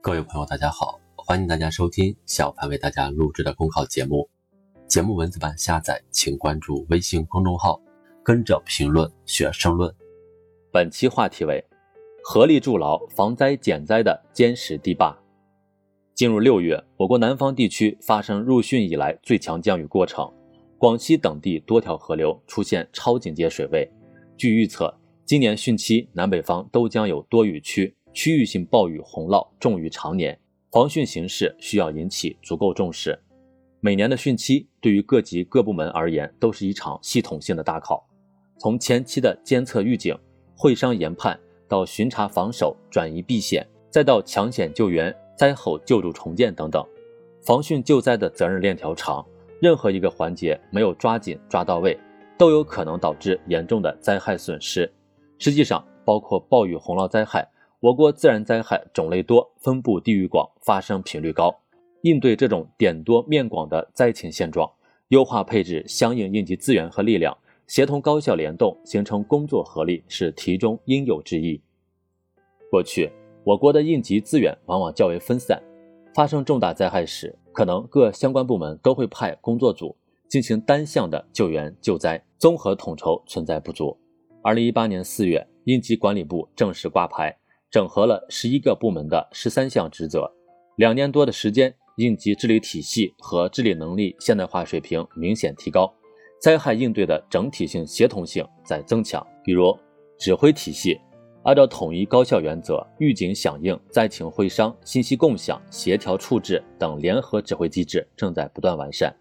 各位朋友，大家好，欢迎大家收听小凡为大家录制的公考节目。节目文字版下载，请关注微信公众号，跟着评论学申论。本期话题为：合力筑牢防灾减灾的坚实堤坝。进入六月，我国南方地区发生入汛以来最强降雨过程，广西等地多条河流出现超警戒水位。据预测，今年汛期南北方都将有多雨区。区域性暴雨洪涝重于常年，防汛形势需要引起足够重视。每年的汛期对于各级各部门而言都是一场系统性的大考，从前期的监测预警、会商研判，到巡查防守、转移避险，再到抢险救援、灾后救助重建等等，防汛救灾的责任链条长，任何一个环节没有抓紧抓到位，都有可能导致严重的灾害损失。实际上，包括暴雨洪涝灾害。我国自然灾害种类多、分布地域广、发生频率高，应对这种点多面广的灾情现状，优化配置相应应急资源和力量，协同高效联动，形成工作合力，是题中应有之义。过去，我国的应急资源往往较为分散，发生重大灾害时，可能各相关部门都会派工作组进行单向的救援救灾，综合统筹存在不足。二零一八年四月，应急管理部正式挂牌。整合了十一个部门的十三项职责，两年多的时间，应急治理体系和治理能力现代化水平明显提高，灾害应对的整体性协同性在增强。比如，指挥体系按照统一高效原则，预警响应、灾情会商、信息共享、协调处置等联合指挥机制正在不断完善。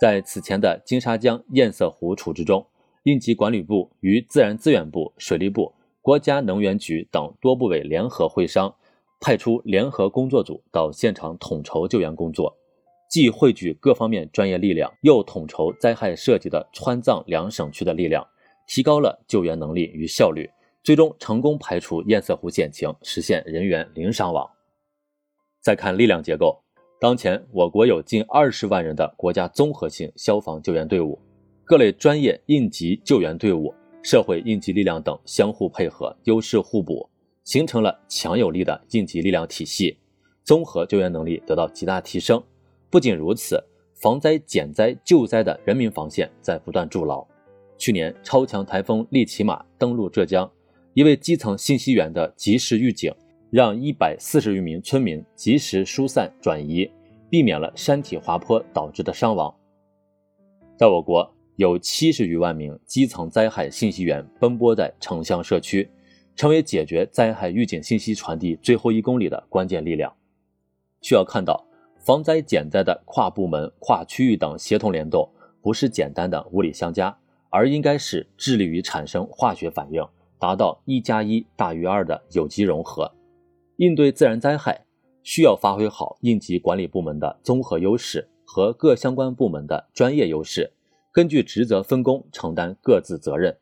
在此前的金沙江堰塞湖处置中，应急管理部与自然资源部、水利部。国家能源局等多部委联合会商，派出联合工作组到现场统筹救援工作，既汇聚各方面专业力量，又统筹灾害涉及的川藏两省区的力量，提高了救援能力与效率，最终成功排除堰塞湖险情，实现人员零伤亡。再看力量结构，当前我国有近二十万人的国家综合性消防救援队伍，各类专业应急救援队伍。社会应急力量等相互配合、优势互补，形成了强有力的应急力量体系，综合救援能力得到极大提升。不仅如此，防灾减灾救灾的人民防线在不断筑牢。去年超强台风利奇马登陆浙江，一位基层信息员的及时预警，让一百四十余名村民及时疏散转移，避免了山体滑坡导致的伤亡。在我国。有七十余万名基层灾害信息员奔波在城乡社区，成为解决灾害预警信息传递最后一公里的关键力量。需要看到，防灾减灾的跨部门、跨区域等协同联动，不是简单的物理相加，而应该是致力于产生化学反应，达到一加一大于二的有机融合。应对自然灾害，需要发挥好应急管理部门的综合优势和各相关部门的专业优势。根据职责分工承担各自责任，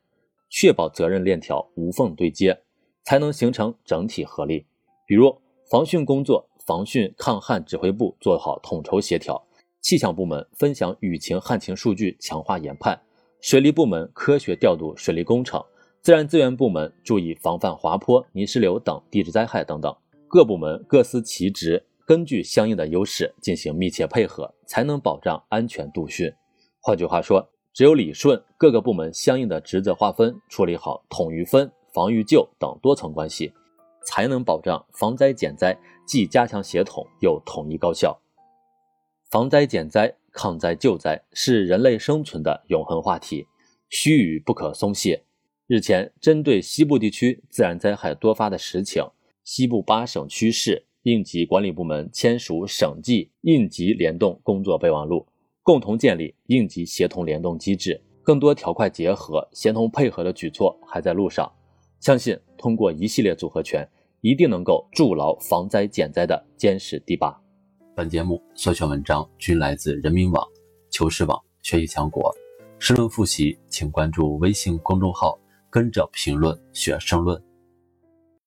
确保责任链条无缝对接，才能形成整体合力。比如防汛工作，防汛抗旱指挥部做好统筹协调，气象部门分享雨情旱情数据，强化研判；水利部门科学调度水利工程，自然资源部门注意防范滑坡、泥石流等地质灾害等等。各部门各司其职，根据相应的优势进行密切配合，才能保障安全度汛。换句话说，只有理顺各个部门相应的职责划分，处理好统御分、防御救等多层关系，才能保障防灾减灾既加强协同又统一高效。防灾减灾、抗灾救灾是人类生存的永恒话题，须臾不可松懈。日前，针对西部地区自然灾害多发的实情，西部八省区市应急管理部门签署省际应急联动工作备忘录。共同建立应急协同联动机制，更多条块结合、协同配合的举措还在路上。相信通过一系列组合拳，一定能够筑牢防灾减灾的坚实堤坝。本节目所选文章均来自人民网、求是网、学习强国。申论复习，请关注微信公众号，跟着评论学申论。